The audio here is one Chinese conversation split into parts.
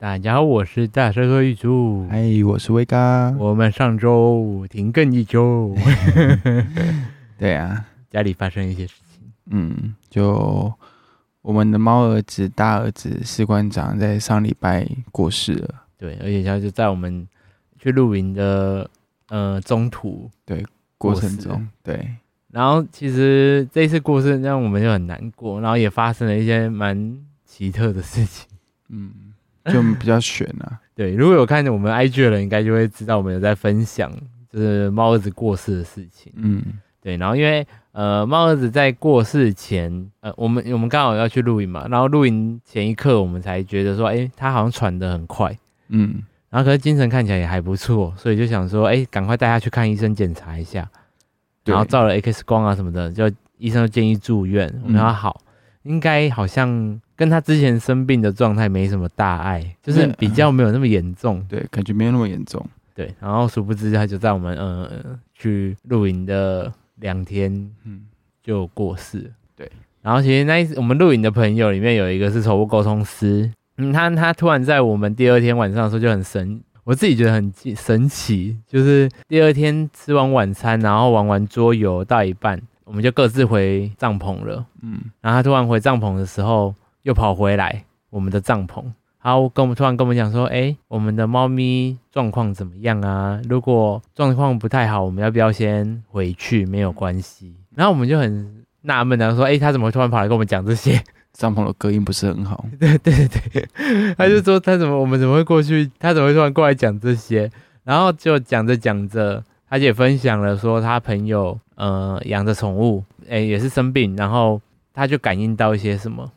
大家好，我是大声和玉珠。嗨，我是威嘎。我们上周停更一周。对啊，家里发生一些事情。嗯，就我们的猫儿子大儿子士官长在上礼拜过世了。对，而且他就在我们去露营的呃中途对过程中对。然后其实这一次过世让我们就很难过，然后也发生了一些蛮奇特的事情。嗯。就比较悬啊，对，如果有看我们 IG 的人，应该就会知道我们有在分享，就是猫儿子过世的事情。嗯，对，然后因为呃，猫儿子在过世前，呃，我们我们刚好要去露营嘛，然后露营前一刻，我们才觉得说，哎、欸，他好像喘得很快，嗯，然后可是精神看起来也还不错，所以就想说，哎、欸，赶快带他去看医生检查一下，然后照了 X 光啊什么的，就医生就建议住院，我们说好。嗯应该好像跟他之前生病的状态没什么大碍，就是比较没有那么严重，对，感觉没有那么严重，对。然后殊不知他就在我们呃去露营的两天，嗯，就过世，对。然后其实那一次我们露营的朋友里面有一个是宠物沟通师，嗯，他他突然在我们第二天晚上的时候就很神，我自己觉得很神奇，就是第二天吃完晚餐，然后玩完桌游到一半。我们就各自回帐篷了，嗯，然后他突然回帐篷的时候，又跑回来我们的帐篷，然后跟我们突然跟我们讲说，哎，我们的猫咪状况怎么样啊？如果状况不太好，我们要不要先回去？没有关系。然后我们就很纳闷的说，哎，他怎么会突然跑来跟我们讲这些？帐篷的隔音不是很好。对对对，他就说他怎么我们怎么会过去？他怎么会突然过来讲这些？然后就讲着讲着。他也分享了说，他朋友呃养的宠物，诶、欸、也是生病，然后他就感应到一些什么，嗯，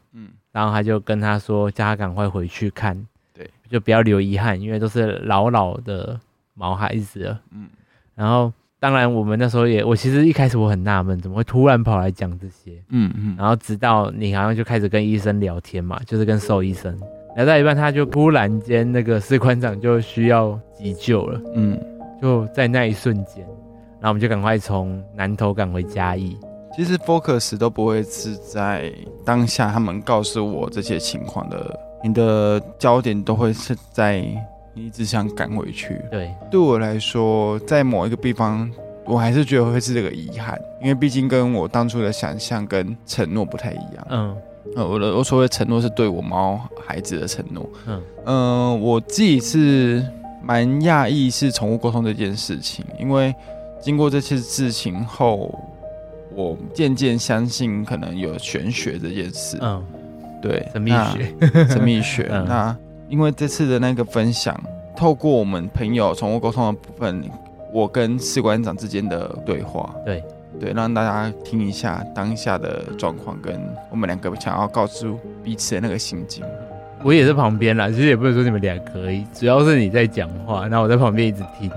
然后他就跟他说，叫他赶快回去看，对，就不要留遗憾，因为都是老老的毛孩子了，嗯，然后当然我们那时候也，我其实一开始我很纳闷，怎么会突然跑来讲这些，嗯嗯，然后直到你好像就开始跟医生聊天嘛，就是跟兽医生。聊到一半，他就突然间那个士官长就需要急救了，嗯。就在那一瞬间，然后我们就赶快从南投赶回嘉义。其实 focus 都不会是在当下，他们告诉我这些情况的，你的焦点都会是在你只想赶回去。对，对我来说，在某一个地方，我还是觉得会是这个遗憾，因为毕竟跟我当初的想象跟承诺不太一样。嗯，呃，我的我所谓承诺是对我猫孩子的承诺。嗯嗯、呃，我自己是。蛮讶异是宠物沟通这件事情，因为经过这次事情后，我渐渐相信可能有玄学这件事。嗯，对，神秘学，神秘学。嗯、那因为这次的那个分享，透过我们朋友宠物沟通的部分，我跟士官长之间的对话，对对，让大家听一下当下的状况，跟我们两个想要告诉彼此的那个心境。我也是旁边啦，其实也不能说你们俩可以，主要是你在讲话，然后我在旁边一直听。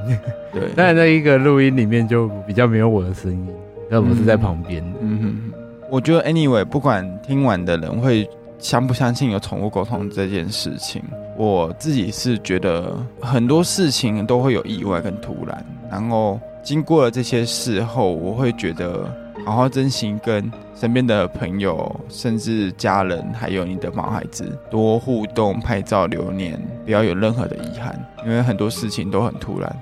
对，但那一个录音里面就比较没有我的声音，那我是在旁边。嗯哼，我觉得 anyway，不管听完的人会相不相信有宠物沟通这件事情，我自己是觉得很多事情都会有意外跟突然，然后经过了这些事后，我会觉得。好好珍惜跟身边的朋友，甚至家人，还有你的毛孩子多互动、拍照留念，不要有任何的遗憾，因为很多事情都很突然。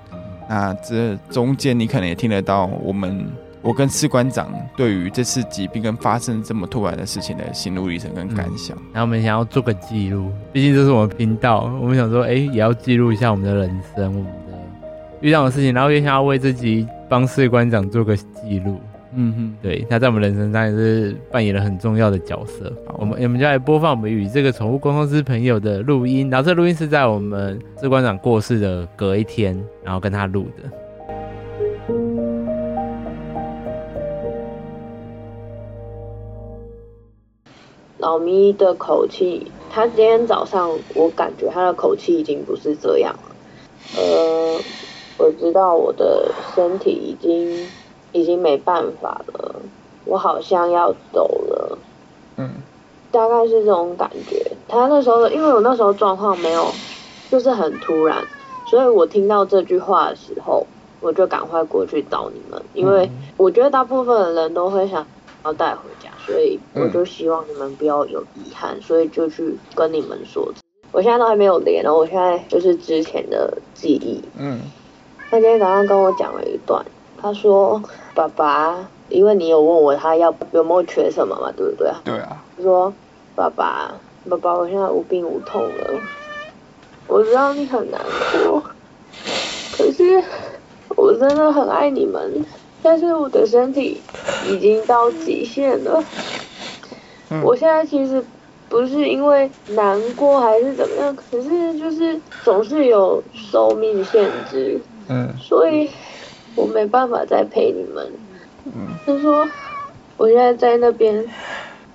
那这中间你可能也听得到我们，我跟士官长对于这次疾病跟发生这么突然的事情的心路历程跟感想。然后我们想要做个记录，毕竟这是我们频道，我们想说，哎，也要记录一下我们的人生，我们的遇到的事情，然后也想要为自己帮士官长做个记录。嗯哼，对，他在我们人生上也是扮演了很重要的角色。我们我们就来播放我们与这个宠物沟通师朋友的录音。然后这录音是在我们士官长过世的隔一天，然后跟他录的。老咪的口气，他今天早上我感觉他的口气已经不是这样了。呃，我知道我的身体已经。已经没办法了，我好像要走了，嗯，大概是这种感觉。他那时候，因为我那时候状况没有，就是很突然，所以我听到这句话的时候，我就赶快过去找你们，因为我觉得大部分的人都会想要带回家，所以我就希望你们不要有遗憾，所以就去跟你们说。我现在都还没有连哦，我现在就是之前的记忆。嗯，他今天早上跟我讲了一段，他说：“爸爸，因为你有问我他要有没有缺什么嘛，对不对？”对啊。他说：“爸爸，爸爸，我现在无病无痛了，我知道你很难过，可是我真的很爱你们，但是我的身体已经到极限了。嗯，我现在其实。”不是因为难过还是怎么样，可是就是总是有寿命限制，嗯，所以我没办法再陪你们。嗯，他说我现在在那边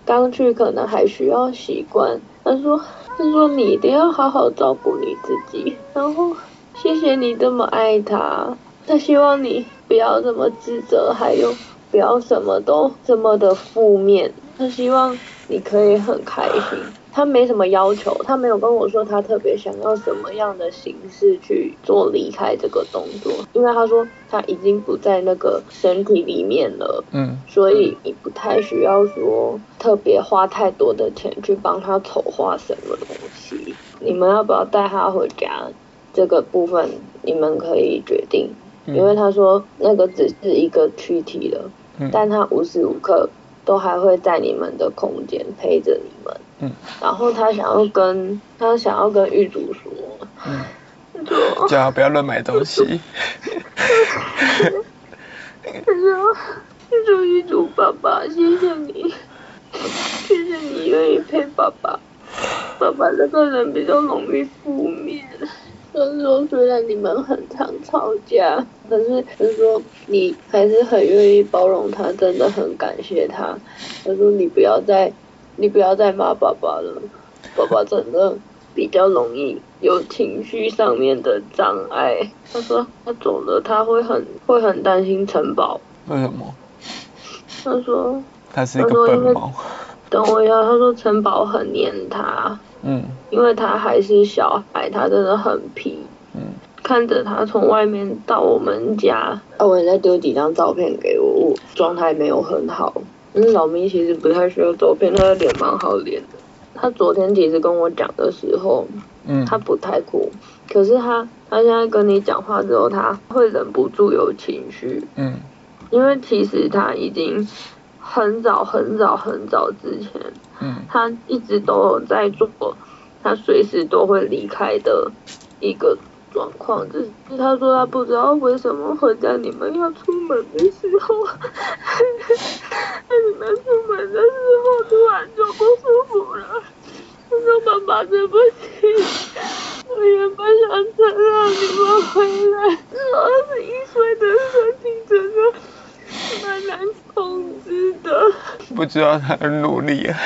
刚去，可能还需要习惯。他说他说你一定要好好照顾你自己，然后谢谢你这么爱他，他希望你不要这么自责，还有不要什么都这么的负面，他希望。你可以很开心，他没什么要求，他没有跟我说他特别想要什么样的形式去做离开这个动作，因为他说他已经不在那个身体里面了，嗯，所以你不太需要说特别花太多的钱去帮他筹划什么东西。你们要不要带他回家？这个部分你们可以决定，因为他说那个只是一个躯体了，但他无时无刻。都还会在你们的空间陪着你们，嗯，然后他想要跟他想要跟狱主说，嗯，就叫他不要乱买东西。他说：“狱主狱主爸爸，谢谢你，谢谢你愿意陪爸爸。爸爸这个人比较容易负面。”他说：“虽然你们很常吵架，可是他说你还是很愿意包容他，真的很感谢他。他说你不要再，你不要再骂爸爸了，爸爸真的比较容易有情绪上面的障碍。他说他走了，他会很会很担心城堡。为什么？他说他是一个笨猫。等我一下，他说城堡很黏他。”嗯，因为他还是小孩，他真的很皮。嗯，看着他从外面到我们家，啊，我也再丢几张照片给我，我状态没有很好。嗯，老咪其实不太需要照片，他的脸蛮好脸的。他昨天其实跟我讲的时候，嗯，他不太哭，可是他他现在跟你讲话之后，他会忍不住有情绪。嗯，因为其实他已经很早很早很早之前。嗯，他一直都有在做，他随时都会离开的一个状况。就是他说他不知道为什么会在你们要出门的时候，在 你们出门的时候突然就不舒服了。他说爸爸对不起，我原本想承让你们回来，二十一岁的身体真的。蛮难控制的，不知道他很努力啊。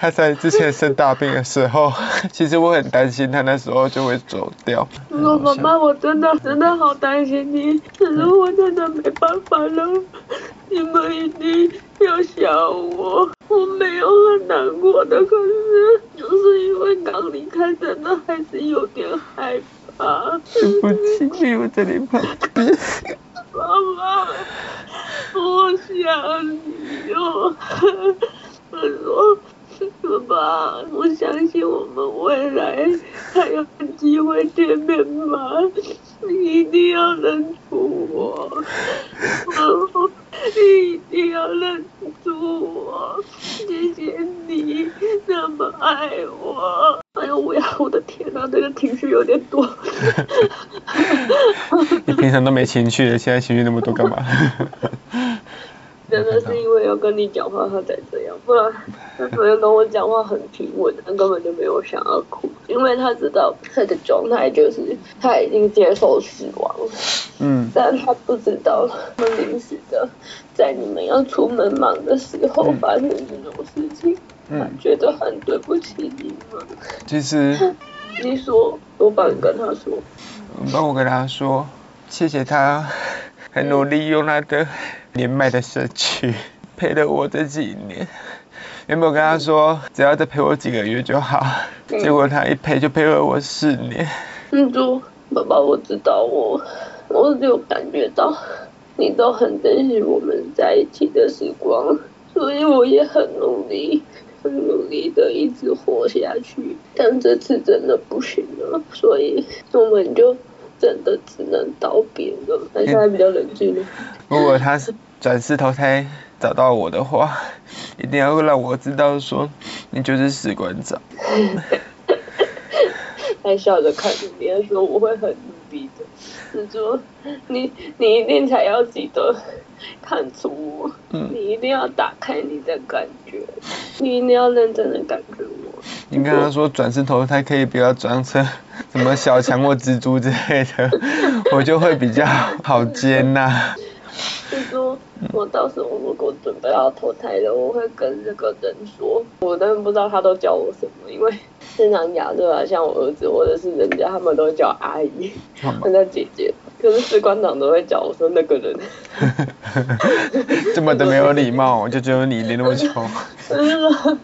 他在之前生大病的时候，其实我很担心他那时候就会走掉。我说妈妈，我真的真的好担心你，可是我真的没办法了。你们一定要想我，我没有很难过的，可是就是因为刚离开，真的还是有点害怕。对不起，没有在你旁边。妈妈，我想你哟。我说，爸爸，我相信我们未来还有机会见面吗？你一定要认出我，你一定要认出我。谢谢你那么爱我。哎呦，我呀，我的天哪，这个情绪有点多。你平常都没情绪的，现在情绪那么多干嘛？真的是因为要跟你讲话，他才这样，不然他昨天跟我讲话很平稳，他根本就没有想要哭，因为他知道他的状态就是他已经接受死亡了，嗯，但他不知道他们临时的在你们要出门忙的时候发生这种事情，嗯，他觉得很对不起你们。其实，你说，我帮你跟他说，帮我跟他说，谢谢他很努力用他的。年迈的身躯陪了我这几年，原本跟他说只要再陪我几个月就好，结果他一陪就陪了我四年。嗯，猪爸爸，我知道我，我有感觉到你都很珍惜我们在一起的时光，所以我也很努力，很努力的一直活下去，但这次真的不行了，所以我们就真的只能道别了。他现在比较冷静了。如果他是转世投胎找到我的话，一定要让我知道说你就是史馆长。还笑着看着你，他说我会很努力的。是说你你一定才要记得看出我，嗯、你一定要打开你的感觉，你一定要认真的感觉我。你刚刚说转世投胎可以不要装成什么小强或蜘蛛之类的，我就会比较好接纳。是说我到时候如果准备要投胎了，我会跟这个人说，我但不知道他都叫我什么，因为。正常亚热啊，像我儿子或者是人家，他们都会叫阿姨，人家姐姐。可是士官长都会叫我说那个人。这么的没有礼貌，我就觉得你脸那么丑。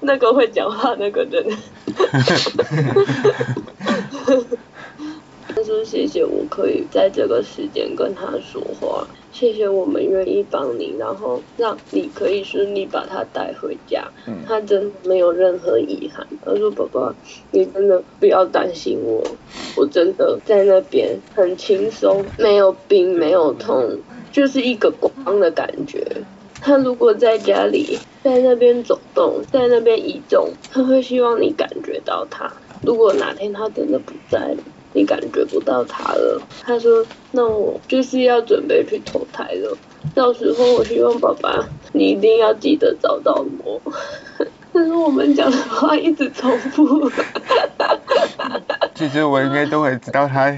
那个会讲话那个人。他说谢谢，我可以在这个时间跟他说话。谢谢我们愿意帮你，然后让你可以顺利把他带回家。嗯，他真的没有任何遗憾。他说：“爸爸，你真的不要担心我，我真的在那边很轻松，没有病，没有痛，就是一个光的感觉。他如果在家里，在那边走动，在那边移动，他会希望你感觉到他。如果哪天他真的不在了。”你感觉不到他了，他说：“那我就是要准备去投胎了，到时候我希望爸爸你一定要记得找到我。”但是我们讲的话一直重复。其实我应该都会知道他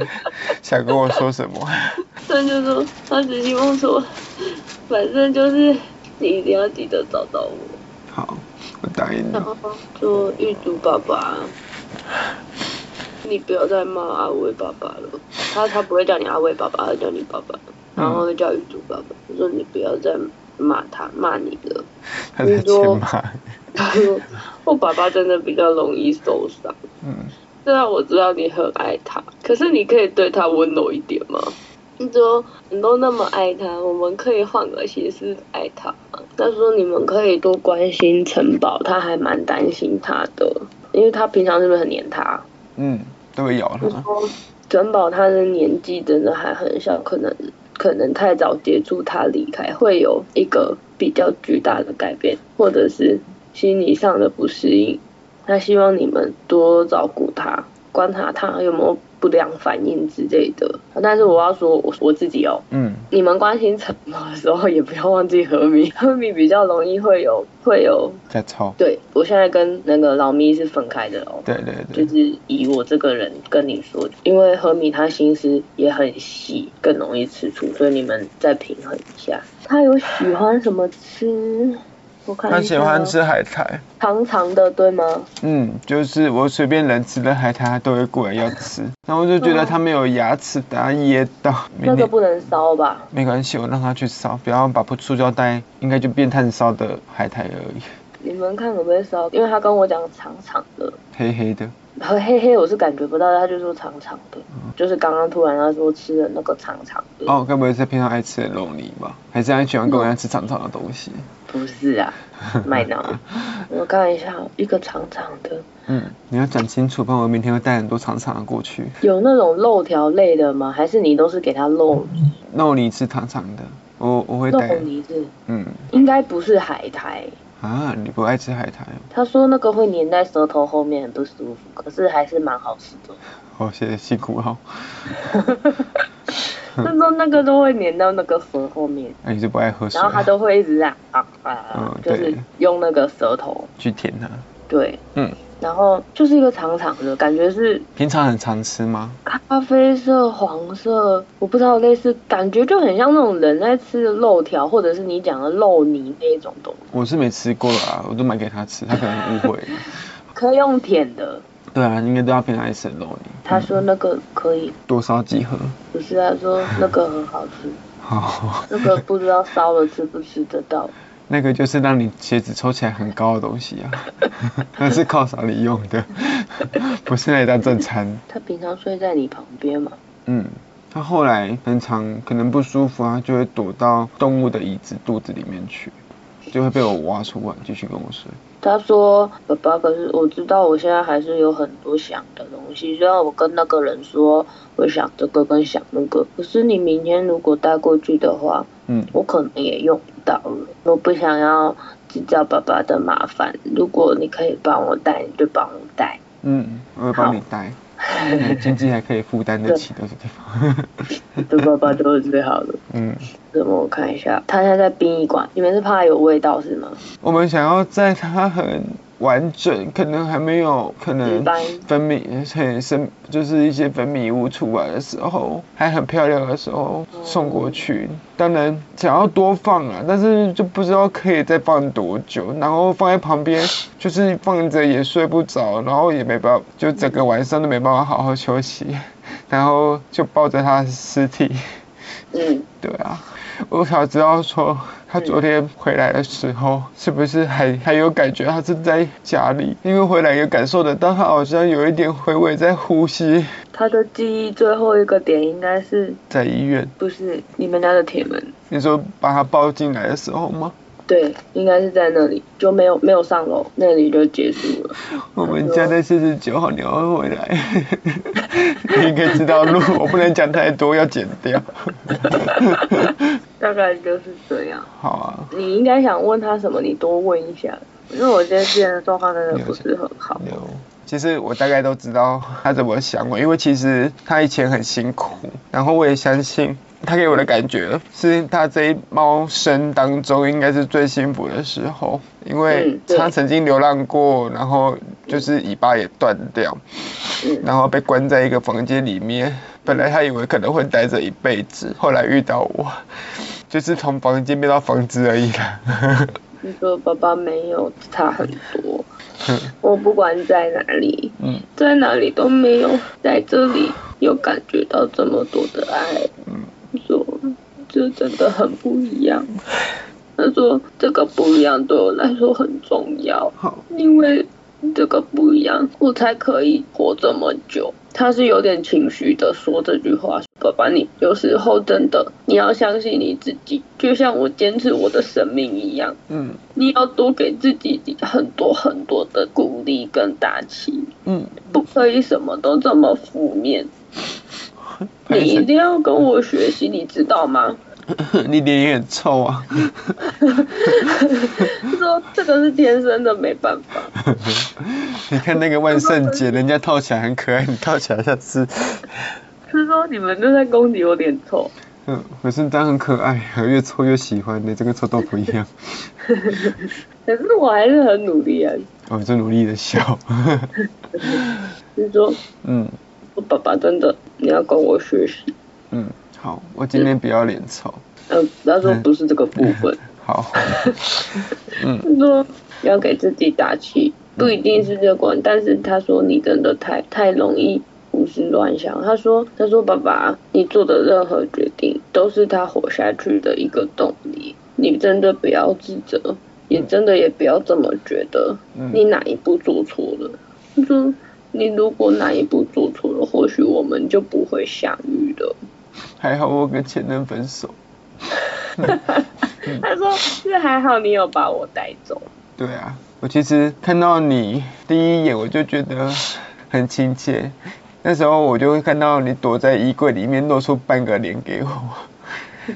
想跟我说什么。他就说他只希望说，反正就是你一定要记得找到我。好，我答应你。然后说玉竹爸爸。你不要再骂阿威爸爸了，他他不会叫你阿威爸爸，他叫你爸爸，然后会叫玉竹爸爸。我说你不要再骂他，骂你了。他在说，他说我爸爸真的比较容易受伤。嗯，虽然我知道你很爱他，可是你可以对他温柔一点吗？你说你都那么爱他，我们可以换个形式爱他吗？他说你们可以多关心城堡，他还蛮担心他的，因为他平常是不是很黏他？嗯。都会咬他。城堡他的年纪真的还很小，可能可能太早接触他离开，会有一个比较巨大的改变，或者是心理上的不适应。他希望你们多照顾他，观察他有没有。不良反应之类的，但是我要说我我自己哦，嗯，你们关心什么的时候也不要忘记和米，和米比较容易会有会有在吵。对，我现在跟那个老咪是分开的哦，对对对，就是以我这个人跟你说，因为和米他心思也很细，更容易吃醋，所以你们再平衡一下。他有喜欢什么吃？我看他喜欢吃海苔，长长的，对吗？嗯，就是我随便能吃的海苔，他都会过来要吃。然后我就觉得他没有牙齿，等下噎到。那个不能烧吧？没关系，我让他去烧，不要把塑胶袋，应该就变炭烧的海苔而已。你们看可不可以烧？因为他跟我讲长长的，黑黑的。和黑黑我是感觉不到，他就说长长的，嗯、就是刚刚突然他说吃的那个长长的。哦，该不会是平常爱吃的肉泥吧？还是很喜欢跟我一样吃长长的东西？不是啊，麦脑。我看一下，一个长长的。嗯，你要讲清楚，不然我明天会带很多长长的过去。有那种肉条类的吗？还是你都是给它肉泥？肉泥是长长的，我我会带。肉泥是，嗯，应该不是海苔。啊，你不爱吃海苔？他说那个会粘在舌头后面，很不舒服，可是还是蛮好吃的。好，谢谢辛苦哈。他说那个都会粘到那个舌后面。那、啊、你是不爱喝水？然后他都会一直这样啊啊，嗯、就是用那个舌头去舔它。对，嗯。然后就是一个长长的，感觉是平常很常吃吗？咖啡色、黄色，我不知道，类似感觉就很像那种人在吃的肉条，或者是你讲的肉泥那一种东西。我是没吃过啊，我都买给他吃，他可能误会。可以用舔的。对啊，应该都要平常爱吃肉泥。他说那个可以多烧几盒。不是，他说那个很好吃。好。那个不知道烧了吃不吃得到。那个就是让你鞋子抽起来很高的东西啊，那是犒赏你用的，不是来当正餐。他平常睡在你旁边吗？嗯，他后来很常可能不舒服啊，就会躲到动物的椅子肚子里面去。就会被我挖出来继续跟我睡。他说：“爸爸，可是我知道我现在还是有很多想的东西。虽然我跟那个人说我想这个跟想那个，可是你明天如果带过去的话，嗯，我可能也用不到了。我不想要制造爸爸的麻烦。如果你可以帮我带，你就帮我带。嗯，我会帮你带。经济还可以负担得起的地方。对爸爸都是最好的。嗯。”怎么？我看一下，他现在在殡仪馆，你们是怕有味道是吗？我们想要在他很完整，可能还没有可能分泌很生，就是一些分泌物出来的时候，还很漂亮的时候送过去。当然想要多放啊，但是就不知道可以再放多久，然后放在旁边，就是放着也睡不着，然后也没办法，就整个晚上都没办法好好休息，然后就抱着他的尸体。嗯，对啊。我想知道说，他昨天回来的时候，是不是还还有感觉他是在家里？因为回来也感受得到，他好像有一点回味在呼吸。他的记忆最后一个点应该是在医院，不是你们家的铁门。你说把他抱进来的时候吗？对，应该是在那里，就没有没有上楼，那里就结束了。我们家在四十九号，你要回来，你应该知道路，我不能讲太多，要剪掉。大概就是这样。好啊。你应该想问他什么？你多问一下，因为我今天之前的状况真的不是很好。其实我大概都知道他怎么想我，因为其实他以前很辛苦，然后我也相信。他给我的感觉是他这一猫生当中应该是最幸福的时候，因为他曾经流浪过，然后就是尾巴也断掉，然后被关在一个房间里面。本来他以为可能会待着一辈子，后来遇到我，就是从房间变到房子而已啦。你说爸爸没有差很多，我不管在哪里，在哪里都没有在这里有感觉到这么多的爱。真的很不一样。他说这个不一样对我来说很重要，因为这个不一样，我才可以活这么久。他是有点情绪的说这句话，爸爸，你有时候真的你要相信你自己，就像我坚持我的生命一样。嗯，你要多给自己很多很多的鼓励跟打气。嗯，不可以什么都这么负面。你一定要跟我学习，你知道吗？你脸也很臭啊！说这个是天生的，没办法。你看那个万圣节，人家套起来很可爱，你套起来像是。是说你们都在攻击我脸臭？嗯，可是这样很可爱，越臭越喜欢，你这个臭豆腐一样。可是我还是很努力啊。哦，你在努力的笑。是说，嗯。我爸爸真的，你要跟我学习。嗯，好，我今天不要脸臭。嗯，他说不是这个部分。好。嗯。他说要给自己打气，不一定是这关，但是他说你真的太太容易胡思乱想。他说他说爸爸，你做的任何决定都是他活下去的一个动力。你真的不要自责，也真的也不要这么觉得。你哪一步做错了？他说。你如果哪一步做错了，或许我们就不会相遇了。还好我跟前任分手。他说是还好你有把我带走。对啊，我其实看到你第一眼我就觉得很亲切。那时候我就会看到你躲在衣柜里面露出半个脸给我，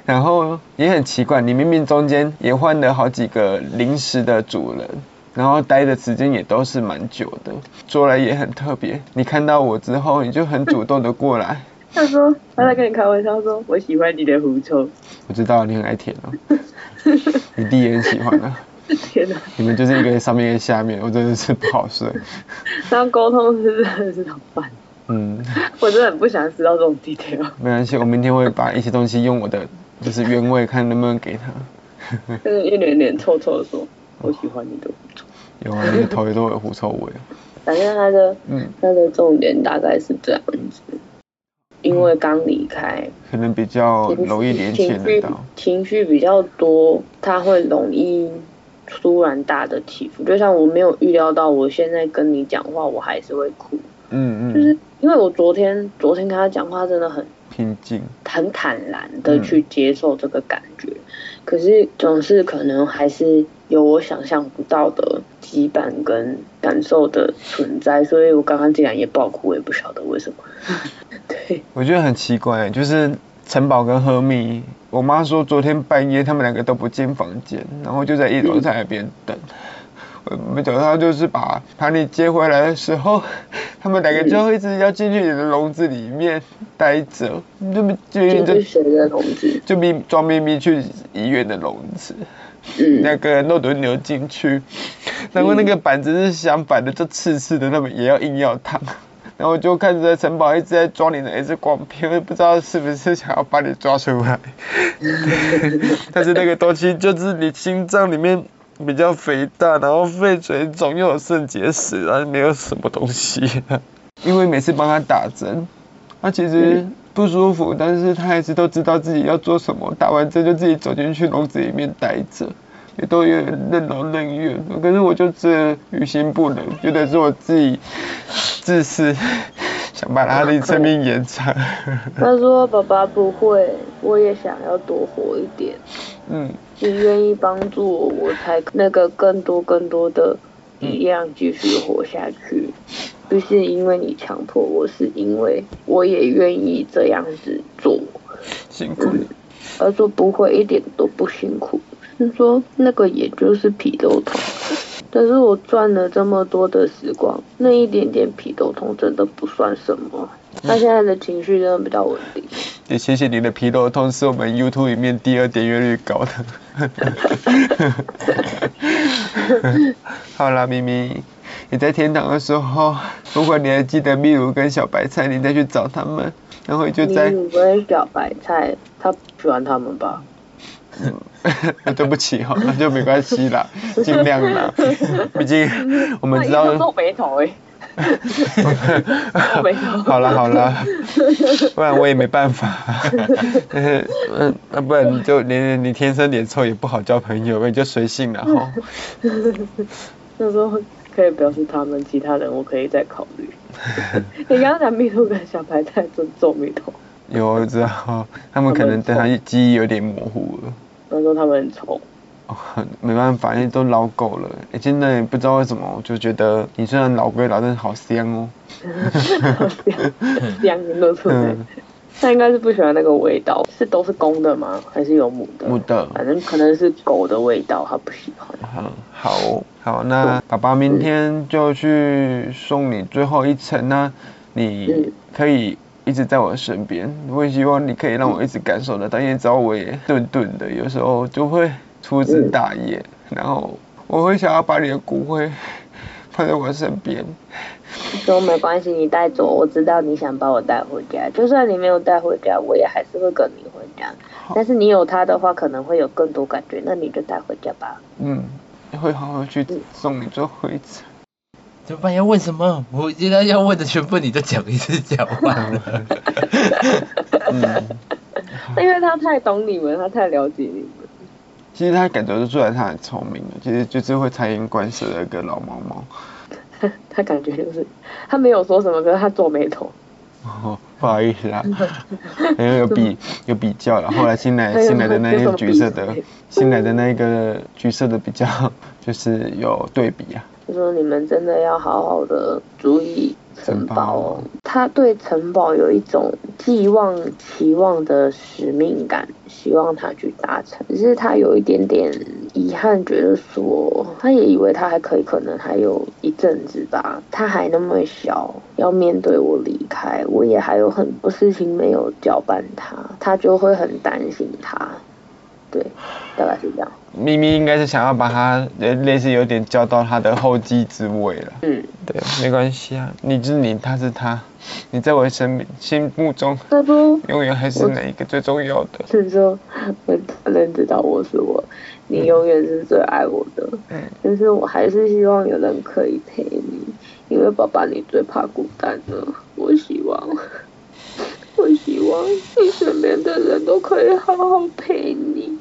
然后也很奇怪，你明明中间也换了好几个临时的主人。然后待的时间也都是蛮久的，做来也很特别。你看到我之后，你就很主动的过来。他说他在跟你开玩笑，说我喜欢你的狐臭。我知道你很爱舔啊，你弟也很喜欢啊。天哪！你们就是一个上面一个下面，我真的是不好睡。这样沟通是真的是很烦。嗯，我真的很不想知道这种 detail。没关系，我明天会把一些东西用我的就是原味，看能不能给他。就是一脸脸臭臭的说。我喜欢你的狐臭，有啊，你的头也都有狐臭味。反正他的，嗯，他的重点大概是这样子，因为刚离开，可能比较容易连接得到，情绪比较多，他会容易突然大的起伏。就像我没有预料到，我现在跟你讲话，我还是会哭。嗯嗯，就是因为我昨天昨天跟他讲话真的很平静，很坦然的去接受这个感觉。嗯、可是总是可能还是有我想象不到的羁绊跟感受的存在，所以我刚刚竟然也爆哭，我也不晓得为什么。对，我觉得很奇怪，就是城堡跟赫米，我妈说昨天半夜他们两个都不进房间，然后就在一楼在那边等。嗯没想到就是把把你接回来的时候，他们两个就一直要进去你的笼子里面待着，就就就谁的笼子？就咪装咪咪去医院的笼子，嗯，那个诺顿牛进去，然后那个板子是相反的，就刺刺的，那么也要硬要躺，然后就看着城堡一直在抓你的 X 光片，不知道是不是想要把你抓出来，但是那个东西就是你心脏里面。比较肥大，然后肺水肿，又有肾结石，然后没有什么东西。因为每次帮他打针，他其实不舒服，但是他还是都知道自己要做什么。打完针就自己走进去笼子里面待着，也都有点任劳任怨。可是我就这于心不忍，觉得是我自己自私，想把他的生命延长。他说：“爸爸不会，我也想要多活一点。”嗯。你愿意帮助我，我才那个更多更多的力量继续活下去。不是因为你强迫我，是因为我也愿意这样子做。辛苦。他说不会，一点都不辛苦。是说那个也就是皮肉痛，但是我赚了这么多的时光，那一点点皮肉痛真的不算什么。他现在的情绪真的比较稳定。也谢谢你的皮肉痛，是我们 YouTube 里面第二点阅率高的。好啦，咪咪，你在天堂的时候，如果你还记得秘鲁跟小白菜，你再去找他们，然后就在。秘鲁跟小白菜，他不喜欢他们吧？嗯，对不起哈，那就没关系啦，尽量啦，毕竟我们知道。皱眉头哎好了好了，不然我也没办法。嗯，那不然你就连你天生脸臭也不好交朋友，你就随性了哈。那时候可以表示他们，其他人我可以再考虑。你刚刚讲蜜桃跟小白菜尊重蜜桃。有我知道，他们可能对他记忆有点模糊了。他说他们很丑。哦，没办法，因为都老狗了。哎，真的也不知道为什么，我就觉得你虽然老归老，但是好香哦。好香，香都出来。他应该是不喜欢那个味道，是都是公的吗？还是有母的？母的。反正可能是狗的味道，他不喜欢。嗯，好，好，那爸爸明天就去送你最后一程，那你可以一直在我身边。我也希望你可以让我一直感受得到，因为只要我也顿顿的，有时候就会。粗枝大叶，然后我会想要把你的骨灰 放在我身边。说没关系，你带走，我知道你想把我带回家。就算你没有带回家，我也还是会跟你回家。但是你有他的话，可能会有更多感觉，那你就带回家吧。嗯，会好好去送你最后一程。怎么办？要问什么？我现在要问的全部你都讲一次讲完了。嗯，因为他太懂你们，他太了解你们。其实他感觉得出来，他很聪明的，其实就是会察言观色的一个老猫猫。他感觉就是，他没有说什么，可是他皱眉头。哦，不好意思啊，因为有比 有比较了。后来新来新来的那一个橘色的，新来的那一个橘色的比较，就是有对比啊。就说你们真的要好好的注意。城堡，他对城堡有一种寄望、期望的使命感，希望他去达成。只是他有一点点遗憾，觉得说，他也以为他还可以，可能还有一阵子吧。他还那么小，要面对我离开，我也还有很多事情没有搅拌他，他就会很担心他。对，大概是这样。咪咪应该是想要把他类似有点交到他的后继之位了。嗯，对，没关系啊，你是你，他是他，你在我生命心目中，永远还是哪一个最重要的？是说，我当然知道我是我，你永远是最爱我的。嗯，但是我还是希望有人可以陪你，因为爸爸你最怕孤单了。我希望，我希望你身边的人都可以好好陪你。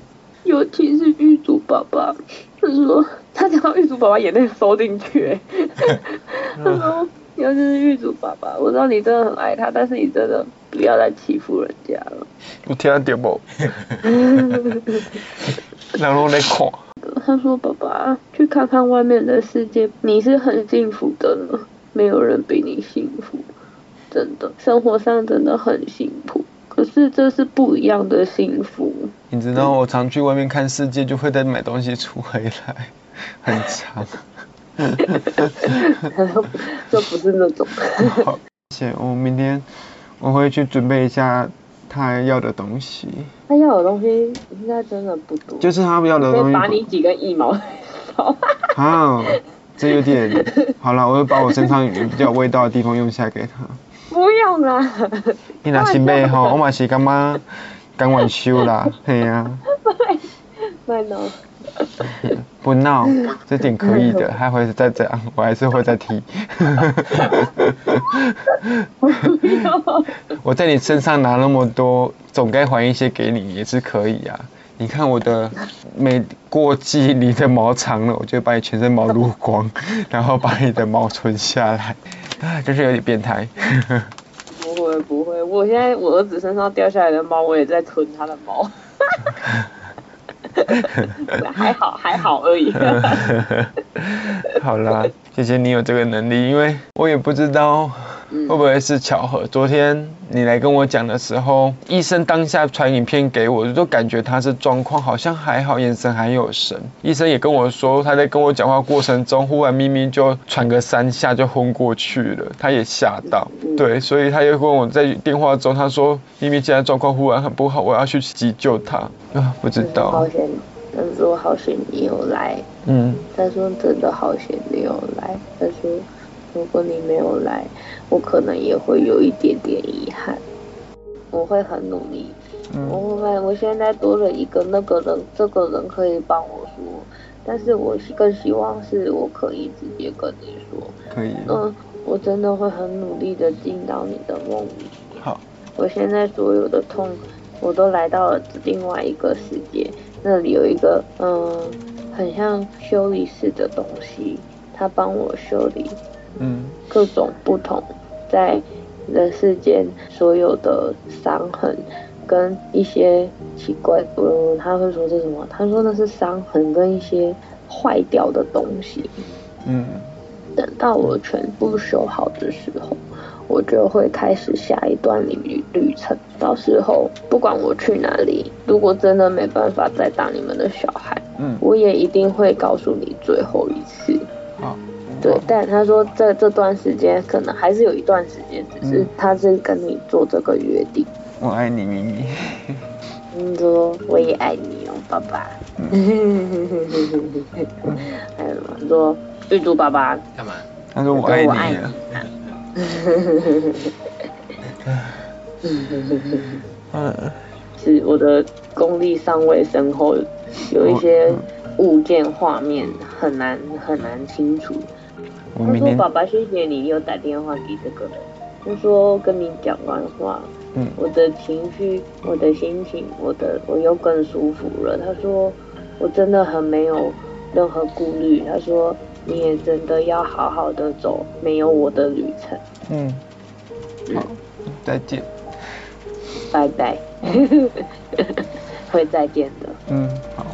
尤其是玉竹爸爸，他说他讲到玉竹爸爸眼泪收进去，他说尤其是玉竹爸爸，我知道你真的很爱他，但是你真的不要再欺负人家了。我听到不？然后在看。他说：“爸爸，去看看外面的世界，你是很幸福的呢，没有人比你幸福，真的，生活上真的很幸福。可是这是不一样的幸福。你知道，我常去外面看世界，就会再买东西出回来，很长。他说这不是那种。好，谢谢。我明天我会去准备一下。”他要的东西，他要的东西应该真的不多，就是他要的东西。把你几根腋毛好，这有点好了，我会把我身上比较有味道的地方用下给他。不用啦，你那是买吼，我嘛是感觉刚完休啦，嘿呀。卖闹。不闹，这点可以的，还会再这样，我还是会再踢。我在你身上拿那么多，总该还一些给你也是可以、啊。你看我的，每过季你的毛长了，我就把你全身毛撸光，然后把你的毛存下来。啊，真是有点变态。我现在我儿子身上掉下来的毛，我也在吞他的毛。还好还好而已。好啦，谢谢你有这个能力，因为我也不知道会不会是巧合。昨天你来跟我讲的时候，医生当下传影片给我，就感觉他是状况好像还好，眼神还有神。医生也跟我说，他在跟我讲话过程中，忽然咪咪就喘个三下就昏过去了，他也吓到。对，所以他又跟我在电话中，他说咪咪现在状况忽然很不好，我要去急救他。啊，不知道。好险，他说好险你有来。嗯。他说真的好险你有来。他说如果你没有来，我可能也会有一点点遗憾。我会很努力。嗯。我会，我现在多了一个那个人，这个人可以帮我说，但是我更希望是我可以直接跟你说。可以。嗯，我真的会很努力的进到你的梦里。好。我现在所有的痛。我都来到了另外一个世界，那里有一个嗯，很像修理室的东西，他帮我修理，嗯，各种不同在人世间所有的伤痕跟一些奇怪，嗯，他会说这是什么？他说那是伤痕跟一些坏掉的东西，嗯，等到我全部修好的时候。我就会开始下一段旅旅程，到时候不管我去哪里，如果真的没办法再当你们的小孩，嗯，我也一定会告诉你最后一次。好，对，但他说在这段时间可能还是有一段时间，只是他是跟你做这个约定。我爱你，咪咪。你说我也爱你哦，爸爸。嗯、还有什么？说玉珠爸爸干嘛？他说我爱你。嗯，是我的功力尚未深厚，有一些物件画面很难很难清楚。他说：“爸爸，谢谢你又打电话给这个人。他说跟你讲完话，嗯，我的情绪、我的心情、我的我又更舒服了。他说我真的很没有任何顾虑。他说。”你也真的要好好的走没有我的旅程。嗯，好，再见。拜拜。会再见的。嗯，好。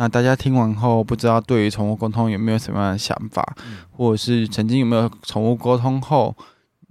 那大家听完后，不知道对于宠物沟通有没有什么样的想法，嗯、或者是曾经有没有宠物沟通后？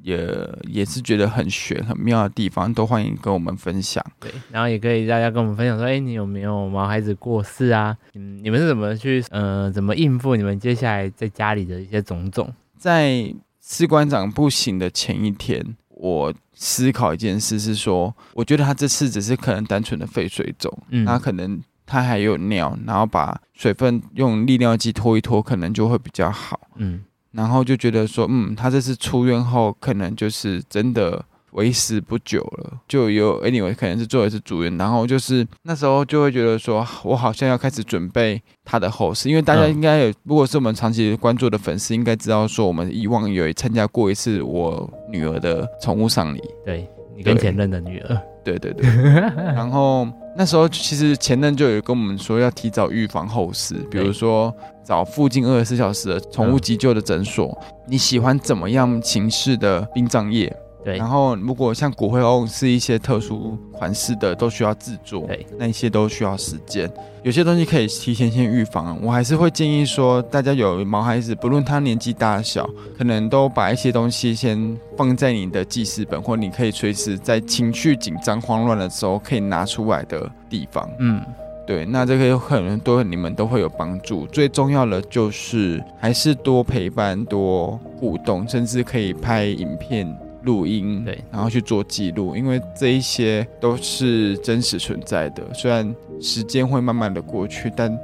也也是觉得很玄很妙的地方，都欢迎跟我们分享。对，然后也可以大家跟我们分享说，哎，你有没有毛孩子过世啊？嗯，你们是怎么去，呃，怎么应付你们接下来在家里的一些种种？在士官长不行的前一天，我思考一件事是说，我觉得他这次只是可能单纯的肺水肿，嗯，他可能他还有尿，然后把水分用利尿剂拖一拖，可能就会比较好，嗯。然后就觉得说，嗯，他这次出院后，可能就是真的为时不久了，就有 anyway 可能是做一次住院，然后就是那时候就会觉得说，我好像要开始准备他的后事，因为大家应该有，如果是我们长期关注的粉丝，应该知道说，我们以往有参加过一次我女儿的宠物丧礼，对，你跟前任的女儿。对对对。然后那时候其实前任就有跟我们说要提早预防后事，比如说找附近二十四小时的宠物急救的诊所。嗯、你喜欢怎么样形式的殡葬业？对，然后如果像骨灰瓮是一些特殊款式的，都需要制作，对，那一些都需要时间。有些东西可以提前先预防，我还是会建议说，大家有毛孩子，不论他年纪大小，可能都把一些东西先放在你的记事本，或你可以随时在情绪紧张、慌乱的时候可以拿出来的地方。嗯，对，那这个可能对你们都会有帮助。最重要的就是还是多陪伴、多互动，甚至可以拍影片。录音，对，然后去做记录，因为这一些都是真实存在的。虽然时间会慢慢的过去，但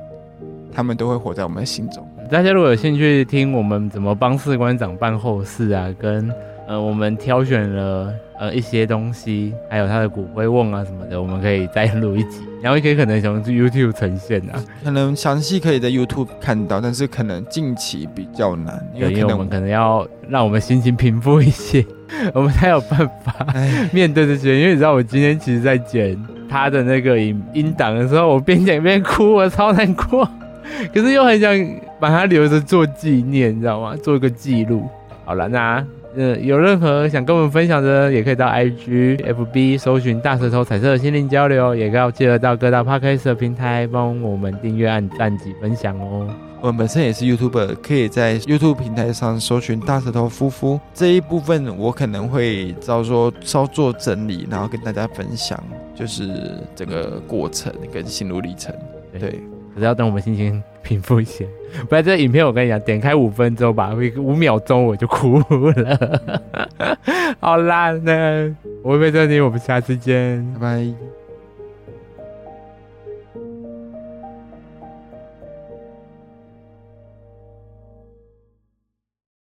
他们都会活在我们的心中。大家如果有兴趣听我们怎么帮士官长办后事啊，跟呃我们挑选了呃一些东西，还有他的骨灰瓮啊什么的，我们可以再录一集。然后也可以可能从 YouTube 呈现啊，可能详细可以在 YouTube 看到，但是可能近期比较难，因为我们可能要让我们心情平复一些，我们才有办法 面对这些。因为你知道，我今天其实在剪他的那个音音档的时候，我边剪边哭，我超难过，可是又很想把它留着做纪念，你知道吗？做一个记录。好了，那。呃，有任何想跟我们分享的，也可以到 IG、FB 搜寻大舌头彩色的心灵交流，也要记得到各大 Podcast 的平台帮我们订阅、按赞及分享哦。我们本身也是 YouTuber，可以在 YouTube 平台上搜寻大舌头夫妇这一部分，我可能会照说稍作整理，然后跟大家分享，就是整个过程跟心路历程。对。对可是要等我们心情平复一些，不然这影片我跟你讲，点开五分钟吧，五秒钟我就哭了。好啦，那我会在这里，我们下次见，拜拜。